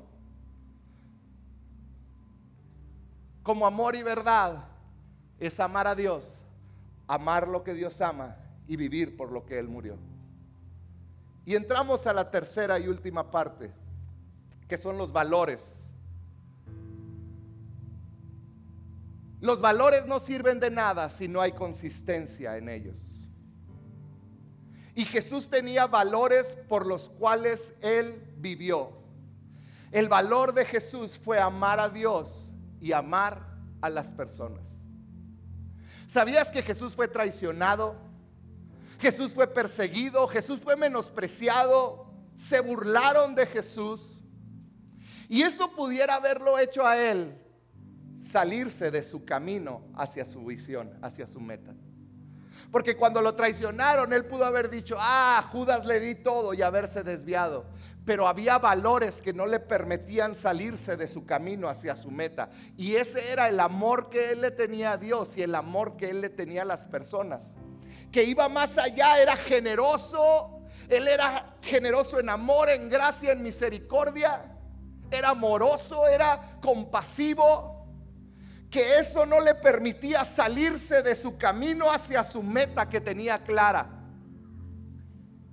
Como amor y verdad es amar a Dios, amar lo que Dios ama y vivir por lo que Él murió. Y entramos a la tercera y última parte, que son los valores Los valores no sirven de nada si no hay consistencia en ellos. Y Jesús tenía valores por los cuales él vivió. El valor de Jesús fue amar a Dios y amar a las personas. ¿Sabías que Jesús fue traicionado? Jesús fue perseguido, Jesús fue menospreciado, se burlaron de Jesús. Y eso pudiera haberlo hecho a él salirse de su camino hacia su visión, hacia su meta. Porque cuando lo traicionaron, él pudo haber dicho, ah, Judas le di todo y haberse desviado. Pero había valores que no le permitían salirse de su camino hacia su meta. Y ese era el amor que él le tenía a Dios y el amor que él le tenía a las personas. Que iba más allá, era generoso. Él era generoso en amor, en gracia, en misericordia. Era amoroso, era compasivo que eso no le permitía salirse de su camino hacia su meta que tenía clara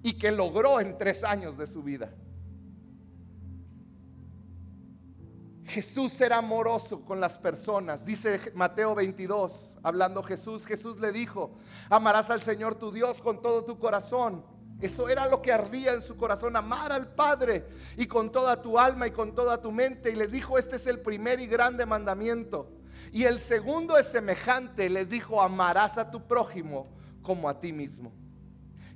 y que logró en tres años de su vida. Jesús era amoroso con las personas. Dice Mateo 22, hablando Jesús, Jesús le dijo, amarás al Señor tu Dios con todo tu corazón. Eso era lo que ardía en su corazón, amar al Padre y con toda tu alma y con toda tu mente. Y les dijo, este es el primer y grande mandamiento. Y el segundo es semejante, les dijo, amarás a tu prójimo como a ti mismo.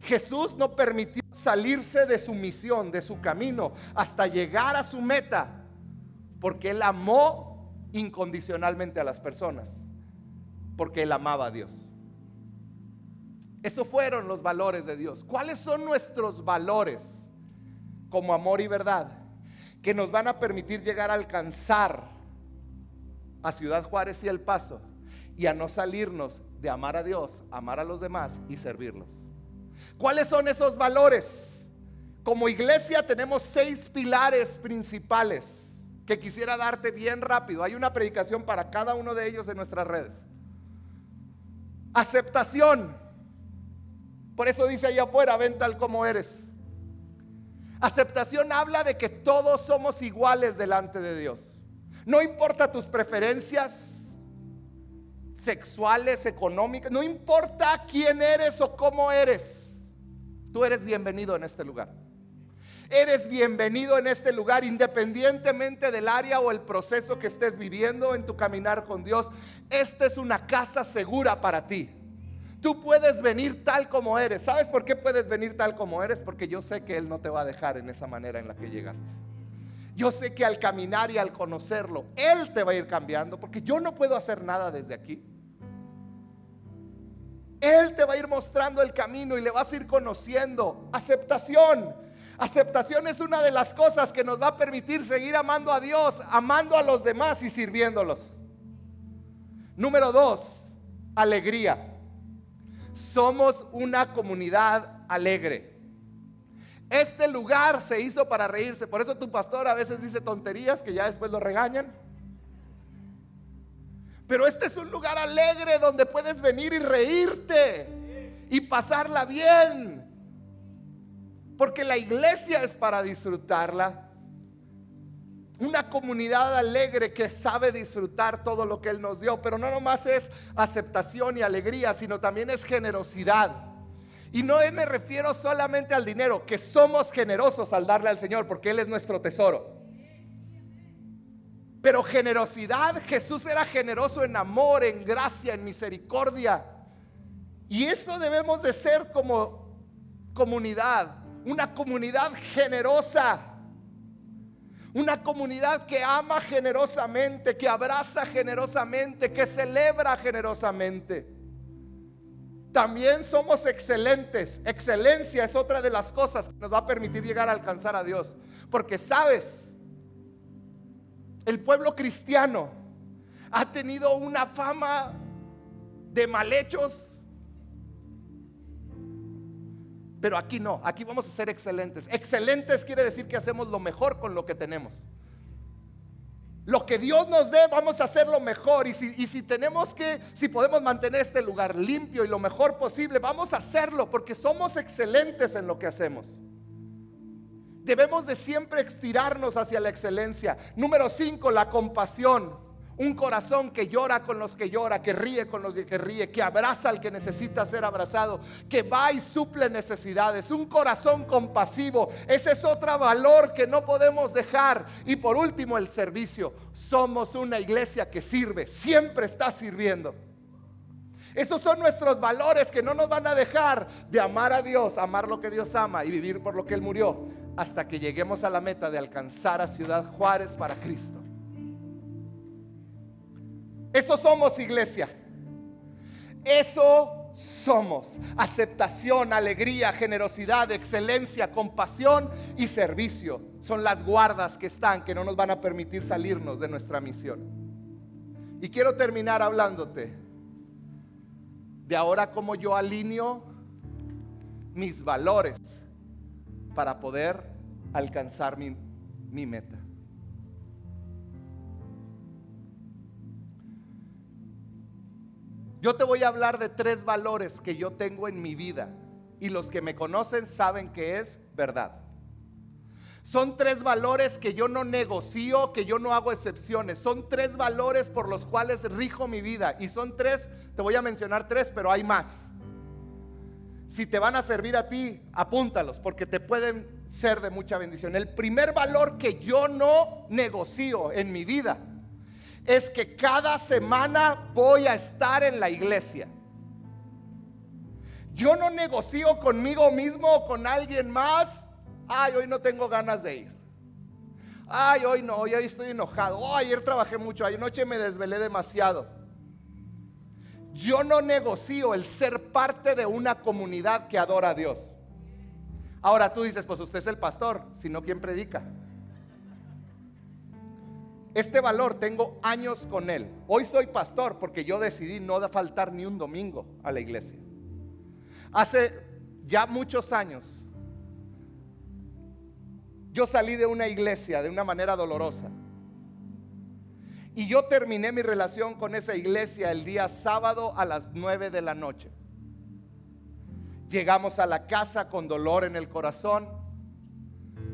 Jesús no permitió salirse de su misión, de su camino, hasta llegar a su meta, porque él amó incondicionalmente a las personas, porque él amaba a Dios. Esos fueron los valores de Dios. ¿Cuáles son nuestros valores como amor y verdad que nos van a permitir llegar a alcanzar a Ciudad Juárez y El Paso y a no salirnos de amar a Dios, amar a los demás y servirlos? ¿Cuáles son esos valores? Como iglesia tenemos seis pilares principales que quisiera darte bien rápido. Hay una predicación para cada uno de ellos en nuestras redes. Aceptación. Por eso dice allá afuera, ven tal como eres. Aceptación habla de que todos somos iguales delante de Dios. No importa tus preferencias sexuales, económicas, no importa quién eres o cómo eres. Tú eres bienvenido en este lugar. Eres bienvenido en este lugar independientemente del área o el proceso que estés viviendo en tu caminar con Dios. Esta es una casa segura para ti. Tú puedes venir tal como eres. ¿Sabes por qué puedes venir tal como eres? Porque yo sé que Él no te va a dejar en esa manera en la que llegaste. Yo sé que al caminar y al conocerlo, Él te va a ir cambiando, porque yo no puedo hacer nada desde aquí. Él te va a ir mostrando el camino y le vas a ir conociendo. Aceptación. Aceptación es una de las cosas que nos va a permitir seguir amando a Dios, amando a los demás y sirviéndolos. Número dos, alegría. Somos una comunidad alegre. Este lugar se hizo para reírse. Por eso tu pastor a veces dice tonterías que ya después lo regañan. Pero este es un lugar alegre donde puedes venir y reírte y pasarla bien. Porque la iglesia es para disfrutarla. Una comunidad alegre que sabe disfrutar todo lo que Él nos dio. Pero no nomás es aceptación y alegría, sino también es generosidad. Y no me refiero solamente al dinero, que somos generosos al darle al Señor, porque Él es nuestro tesoro. Pero generosidad, Jesús era generoso en amor, en gracia, en misericordia. Y eso debemos de ser como comunidad, una comunidad generosa. Una comunidad que ama generosamente, que abraza generosamente, que celebra generosamente. También somos excelentes. Excelencia es otra de las cosas que nos va a permitir llegar a alcanzar a Dios. Porque sabes, el pueblo cristiano ha tenido una fama de malhechos. Pero aquí no, aquí vamos a ser excelentes. Excelentes quiere decir que hacemos lo mejor con lo que tenemos. Lo que Dios nos dé, vamos a hacerlo mejor. Y si, y si tenemos que, si podemos mantener este lugar limpio y lo mejor posible, vamos a hacerlo porque somos excelentes en lo que hacemos. Debemos de siempre estirarnos hacia la excelencia. Número cinco, la compasión. Un corazón que llora con los que llora, que ríe con los que ríe, que abraza al que necesita ser abrazado, que va y suple necesidades. Un corazón compasivo. Ese es otro valor que no podemos dejar. Y por último, el servicio. Somos una iglesia que sirve, siempre está sirviendo. Esos son nuestros valores que no nos van a dejar de amar a Dios, amar lo que Dios ama y vivir por lo que Él murió hasta que lleguemos a la meta de alcanzar a Ciudad Juárez para Cristo. Eso somos iglesia. Eso somos. Aceptación, alegría, generosidad, excelencia, compasión y servicio. Son las guardas que están, que no nos van a permitir salirnos de nuestra misión. Y quiero terminar hablándote de ahora cómo yo alineo mis valores para poder alcanzar mi, mi meta. Yo te voy a hablar de tres valores que yo tengo en mi vida y los que me conocen saben que es verdad. Son tres valores que yo no negocio, que yo no hago excepciones. Son tres valores por los cuales rijo mi vida. Y son tres, te voy a mencionar tres, pero hay más si te van a servir a ti, apúntalos, porque te pueden ser de mucha bendición. El primer valor que yo no negocio en mi vida es que cada semana voy a estar en la iglesia. Yo no negocio conmigo mismo o con alguien más. Ay, hoy no tengo ganas de ir. Ay, hoy no, hoy estoy enojado. Oh, ayer trabajé mucho, anoche me desvelé demasiado. Yo no negocio el ser parte de una comunidad que adora a Dios. Ahora tú dices, pues usted es el pastor, sino quien predica. Este valor tengo años con él. Hoy soy pastor porque yo decidí no faltar ni un domingo a la iglesia. Hace ya muchos años yo salí de una iglesia de una manera dolorosa. Y yo terminé mi relación con esa iglesia el día sábado a las 9 de la noche. Llegamos a la casa con dolor en el corazón.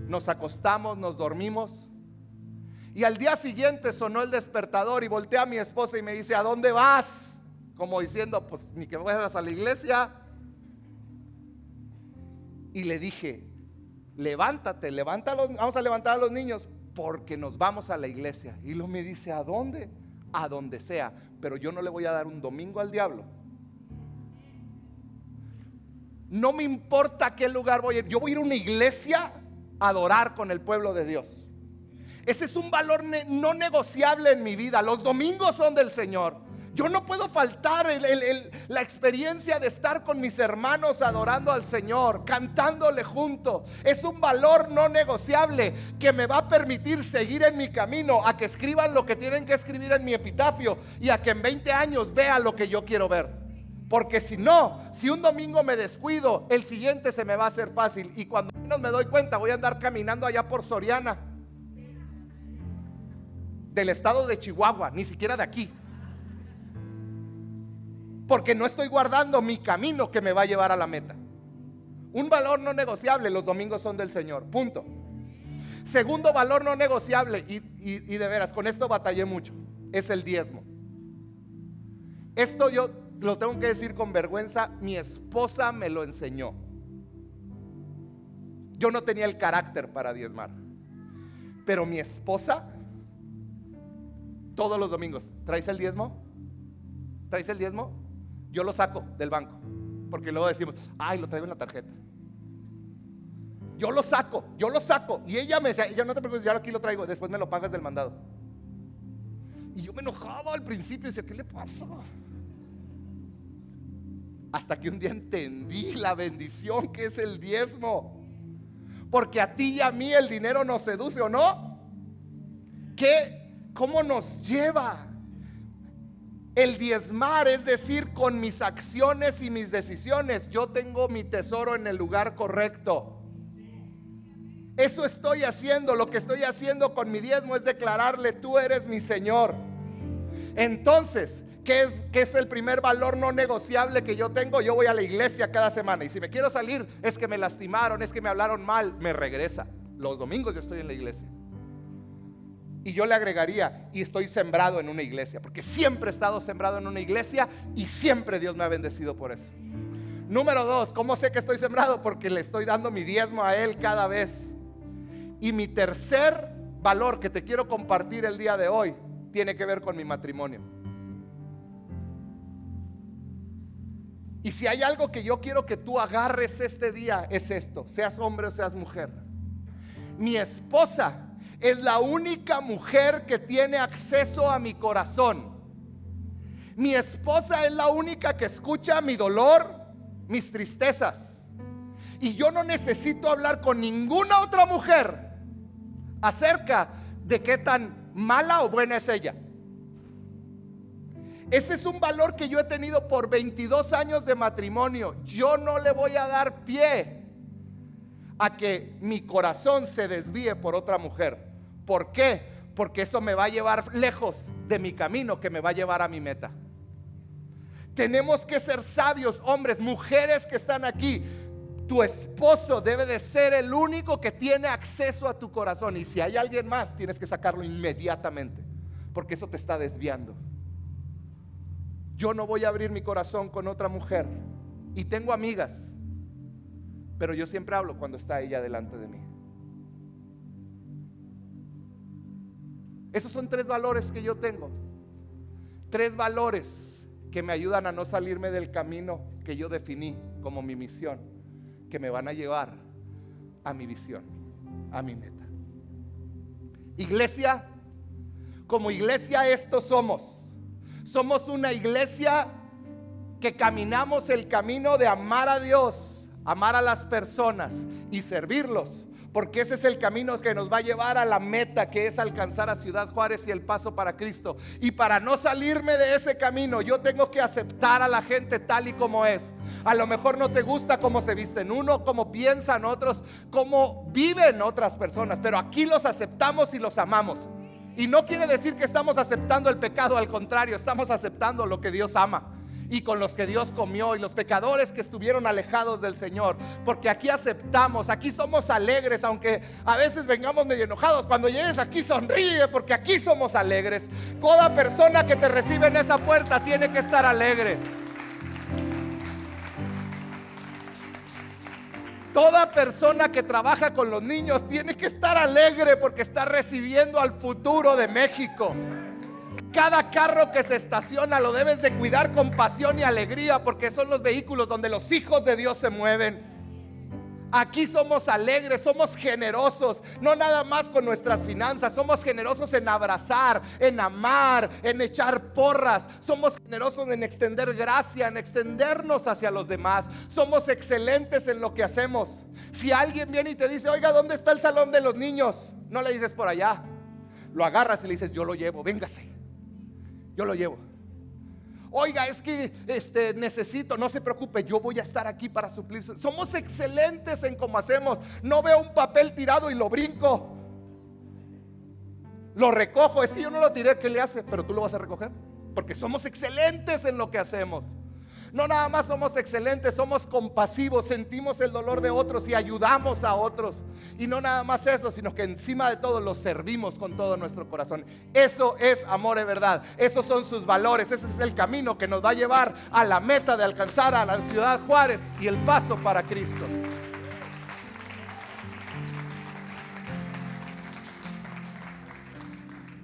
Nos acostamos, nos dormimos. Y al día siguiente sonó el despertador y volteé a mi esposa y me dice, ¿a dónde vas? Como diciendo, pues ni que vayas a la iglesia. Y le dije, levántate, levántalo, vamos a levantar a los niños porque nos vamos a la iglesia. Y lo me dice, ¿a dónde? A donde sea. Pero yo no le voy a dar un domingo al diablo. No me importa a qué lugar voy a ir. Yo voy a ir a una iglesia a adorar con el pueblo de Dios. Ese es un valor no negociable en mi vida. Los domingos son del Señor. Yo no puedo faltar la experiencia de estar con mis hermanos adorando al Señor, cantándole junto. Es un valor no negociable que me va a permitir seguir en mi camino, a que escriban lo que tienen que escribir en mi epitafio y a que en 20 años vean lo que yo quiero ver. Porque si no, si un domingo me descuido, el siguiente se me va a hacer fácil. Y cuando menos me doy cuenta, voy a andar caminando allá por Soriana. Del estado de Chihuahua, ni siquiera de aquí. Porque no estoy guardando mi camino que me va a llevar a la meta. Un valor no negociable, los domingos son del Señor. Punto. Segundo valor no negociable, y, de veras, con esto batallé mucho, es el diezmo. Esto yo lo tengo que decir con vergüenza, mi esposa me lo enseñó. Yo no tenía el carácter para diezmar. Pero mi esposa, todos los domingos, ¿traes el diezmo? ¿Traes el diezmo? yo lo saco del banco. Porque luego decimos, ay, lo traigo en la tarjeta. Yo lo saco, yo lo saco. Y ella me decía, ya no te preocupes, ya aquí lo traigo, después me lo pagas del mandado. Y yo me enojaba al principio decía, ¿qué le pasa? Hasta que un día entendí la bendición que es el diezmo. Porque a ti y a mí el dinero nos seduce o no. ¿Qué? ¿Cómo nos lleva? El diezmar, es decir, con mis acciones y mis decisiones, yo tengo mi tesoro en el lugar correcto. Eso estoy haciendo, lo que estoy haciendo con mi diezmo es declararle, tú eres mi Señor. Entonces, ¿qué es, ¿qué es el primer valor no negociable que yo tengo? Yo voy a la iglesia cada semana y si me quiero salir es que me lastimaron, es que me hablaron mal, me regresa. Los domingos yo estoy en la iglesia. Y yo le agregaría, y estoy sembrado en una iglesia, porque siempre he estado sembrado en una iglesia y siempre Dios me ha bendecido por eso. Número dos, ¿cómo sé que estoy sembrado? Porque le estoy dando mi diezmo a Él cada vez. Y mi tercer valor que te quiero compartir el día de hoy tiene que ver con mi matrimonio. Y si hay algo que yo quiero que tú agarres este día, es esto, seas hombre o seas mujer. Mi esposa es la única mujer que tiene acceso a mi corazón. Mi esposa es la única que escucha mi dolor, mis tristezas. Y yo no necesito hablar con ninguna otra mujer acerca de qué tan mala o buena es ella. Ese es un valor que yo he tenido por 22 años de matrimonio. Yo no le voy a dar pie a que mi corazón se desvíe por otra mujer. ¿Por qué? Porque eso me va a llevar lejos de mi camino, que me va a llevar a mi meta. Tenemos que ser sabios, hombres, mujeres que están aquí. Tu esposo debe de ser el único que tiene acceso a tu corazón. Y si hay alguien más, tienes que sacarlo inmediatamente, porque eso te está desviando. Yo no voy a abrir mi corazón con otra mujer. Y tengo amigas, pero yo siempre hablo cuando está ella delante de mí. Esos son tres valores que yo tengo. Tres valores que me ayudan a no salirme del camino que yo definí como mi misión, que me van a llevar a mi visión, a mi meta. Iglesia, como iglesia esto somos. Somos una iglesia que caminamos el camino de amar a Dios, amar a las personas y servirlos porque ese es el camino que nos va a llevar a la meta que es alcanzar a Ciudad Juárez y el paso para Cristo. Y para no salirme de ese camino, yo tengo que aceptar a la gente tal y como es. A lo mejor no te gusta cómo se visten uno, cómo piensan otros, cómo viven otras personas, pero aquí los aceptamos y los amamos. Y no quiere decir que estamos aceptando el pecado, al contrario, estamos aceptando lo que Dios ama y con los que Dios comió y los pecadores que estuvieron alejados del Señor. Porque aquí aceptamos, aquí somos alegres, aunque a veces vengamos medio enojados. Cuando llegues aquí sonríe porque aquí somos alegres. Toda persona que te recibe en esa puerta tiene que estar alegre. Toda persona que trabaja con los niños tiene que estar alegre porque está recibiendo al futuro de México. Cada carro que se estaciona lo debes de cuidar con pasión y alegría porque son los vehículos donde los hijos de Dios se mueven. Aquí somos alegres, somos generosos, no nada más con nuestras finanzas, somos generosos en abrazar, en amar, en echar porras, somos generosos en extender gracia, en extendernos hacia los demás, somos excelentes en lo que hacemos. Si alguien viene y te dice, oiga, ¿dónde está el salón de los niños? No le dices por allá, lo agarras y le dices, yo lo llevo, véngase yo lo llevo. Oiga, es que este, necesito, no se preocupe, yo voy a estar aquí para suplir. Somos excelentes en cómo hacemos. No veo un papel tirado y lo brinco. Lo recojo. Es que yo no lo tiré, ¿qué le hace? Pero tú lo vas a recoger. Porque somos excelentes en lo que hacemos. No nada más somos excelentes, somos compasivos, sentimos el dolor de otros y ayudamos a otros. Y no nada más eso, sino que encima de todo los servimos con todo nuestro corazón. Eso es amor de verdad. Esos son sus valores. Ese es el camino que nos va a llevar a la meta de alcanzar a la ciudad Juárez y el paso para Cristo.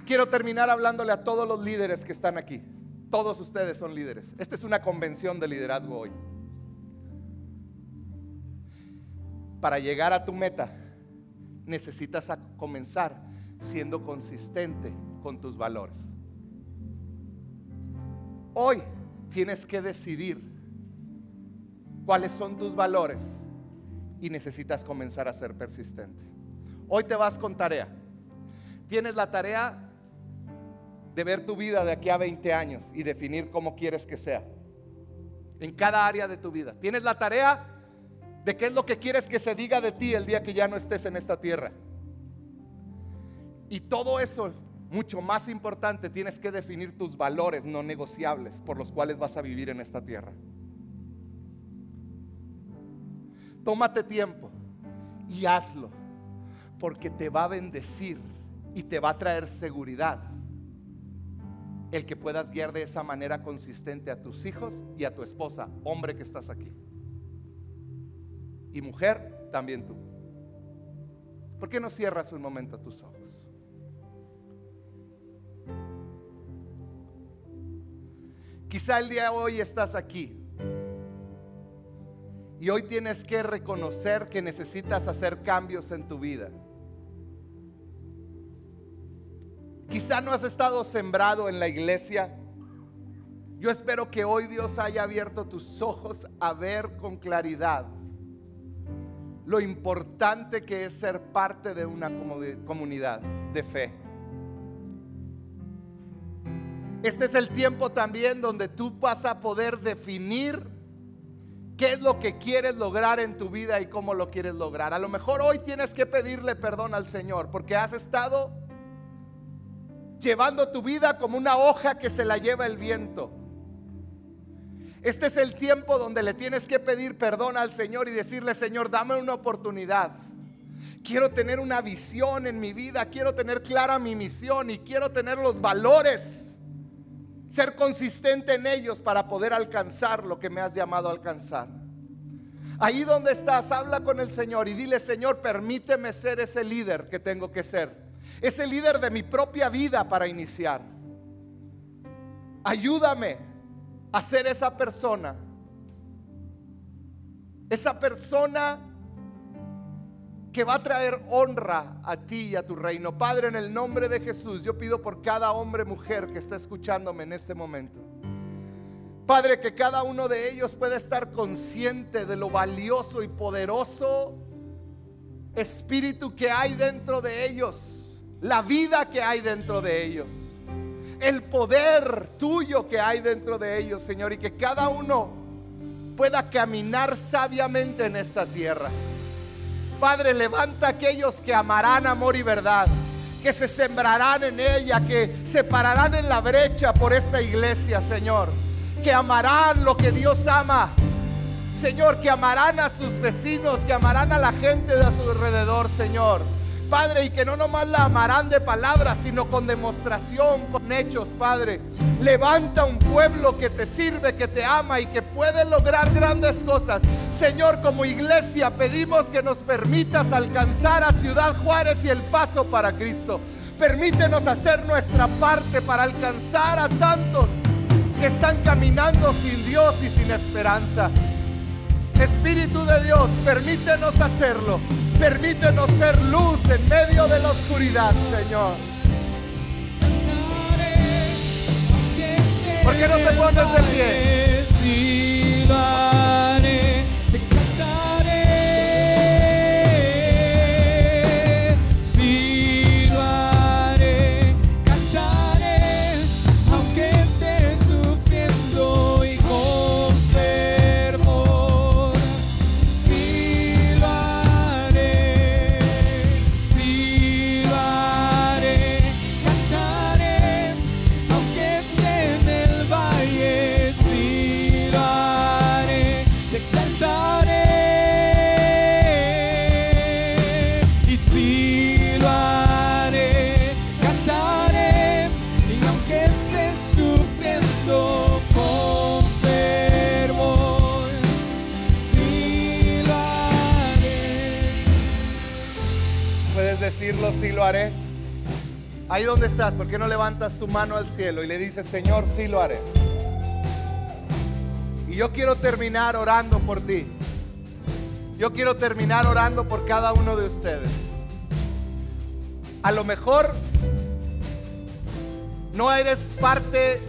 Quiero terminar hablándole a todos los líderes que están aquí. Todos ustedes son líderes. Esta es una convención de liderazgo hoy. Para llegar a tu meta, necesitas comenzar siendo consistente con tus valores. Hoy tienes que decidir cuáles son tus valores y necesitas comenzar a ser persistente. Hoy te vas con tarea. Tienes la tarea de ver tu vida de aquí a 20 años y definir cómo quieres que sea. En cada área de tu vida. Tienes la tarea de qué es lo que quieres que se diga de ti el día que ya no estés en esta tierra. Y todo eso, mucho más importante, tienes que definir tus valores no negociables por los cuales vas a vivir en esta tierra. Tómate tiempo y hazlo, porque te va a bendecir y te va a traer seguridad el que puedas guiar de esa manera consistente a tus hijos y a tu esposa, hombre que estás aquí. Y mujer, también tú. ¿Por qué no cierras un momento tus ojos? Quizá el día de hoy estás aquí y hoy tienes que reconocer que necesitas hacer cambios en tu vida. Quizá no has estado sembrado en la iglesia. Yo espero que hoy Dios haya abierto tus ojos a ver con claridad lo importante que es ser parte de una comunidad de fe. Este es el tiempo también donde tú vas a poder definir qué es lo que quieres lograr en tu vida y cómo lo quieres lograr. A lo mejor hoy tienes que pedirle perdón al Señor porque has estado llevando tu vida como una hoja que se la lleva el viento. Este es el tiempo donde le tienes que pedir perdón al Señor y decirle, Señor, dame una oportunidad. Quiero tener una visión en mi vida, quiero tener clara mi misión y quiero tener los valores, ser consistente en ellos para poder alcanzar lo que me has llamado a alcanzar. Ahí donde estás, habla con el Señor y dile, Señor, permíteme ser ese líder que tengo que ser es el líder de mi propia vida para iniciar. Ayúdame a ser esa persona Esa persona que va a traer honra a ti y a tu reino. Padre, en el nombre de Jesús, yo pido por cada hombre, mujer que está escuchándome en este momento. Padre, que cada uno de ellos pueda estar consciente de lo valioso y poderoso espíritu que hay dentro de ellos, la vida que hay dentro de ellos, el poder tuyo que hay dentro de ellos, Señor, y que cada uno pueda caminar sabiamente en esta tierra. Padre, levanta a aquellos que amarán amor y verdad, que se sembrarán en ella, que se pararán en la brecha por esta iglesia, Señor, que amarán lo que Dios ama. Señor, que amarán a sus vecinos, que amarán a la gente de a su alrededor, Señor. Padre, y que no nomás la amarán de palabras, sino con demostración, con hechos, Padre. Levanta un pueblo que te sirve, que te ama y que puede lograr grandes cosas. Señor, como iglesia pedimos que nos permitas alcanzar a Ciudad Juárez y el paso para Cristo. Permítenos hacer nuestra parte para alcanzar a tantos que están caminando sin Dios y sin esperanza. Espíritu de Dios, permítenos hacerlo. Permítenos ser luz en medio de la oscuridad, Señor. ¿Por qué no te pones de pie? Ahí donde estás, ¿por qué no levantas tu mano al cielo y le dices, Señor, sí lo haré? Y yo quiero terminar orando por ti. Yo quiero terminar orando por cada uno de ustedes. A lo mejor no eres parte,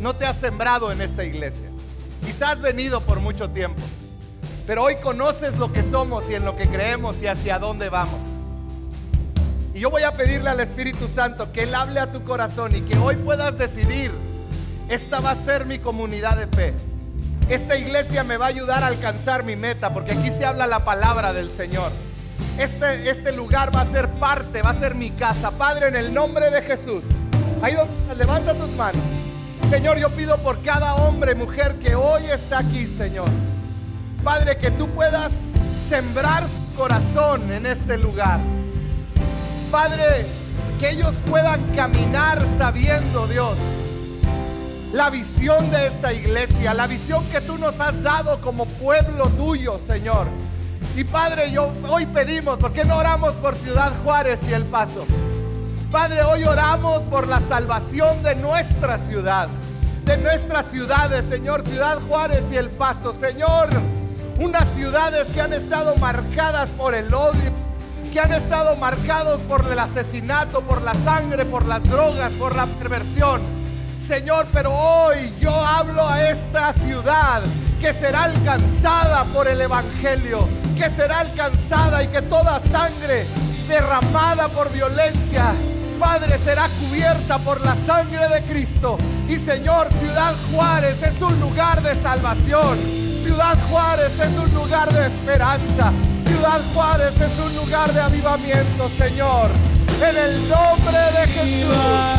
no te has sembrado en esta iglesia. Quizás has venido por mucho tiempo. Pero hoy conoces lo que somos y en lo que creemos y hacia dónde vamos. Y yo voy a pedirle al Espíritu Santo que Él hable a tu corazón y que hoy puedas decidir, esta va a ser mi comunidad de fe. Esta iglesia me va a ayudar a alcanzar mi meta, porque aquí se habla la palabra del Señor. Este, este lugar va a ser parte, va a ser mi casa. Padre, en el nombre de Jesús, ahí donde levanta tus manos. Señor, yo pido por cada hombre, mujer que hoy está aquí, Señor. Padre, que tú puedas sembrar su corazón en este lugar. Padre, que ellos puedan caminar sabiendo, Dios, la visión de esta iglesia, la visión que tú nos has dado como pueblo tuyo, Señor. Y Padre, yo hoy pedimos, ¿por qué no oramos por Ciudad Juárez y El Paso? Padre, hoy oramos por la salvación de nuestra ciudad, de nuestras ciudades, Señor, Ciudad Juárez y El Paso, Señor. Unas ciudades que han estado marcadas por el odio, que han estado marcados por el asesinato, por la sangre, por las drogas, por la perversión. Señor, pero hoy yo hablo a esta ciudad que será alcanzada por el Evangelio, que será alcanzada y que toda sangre derramada por violencia, Padre, será cubierta por la sangre de Cristo. Y Señor, Ciudad Juárez es un lugar de salvación. Ciudad Juárez es un lugar de esperanza. Ciudad Juárez es un lugar de avivamiento, Señor. En el nombre de Jesús.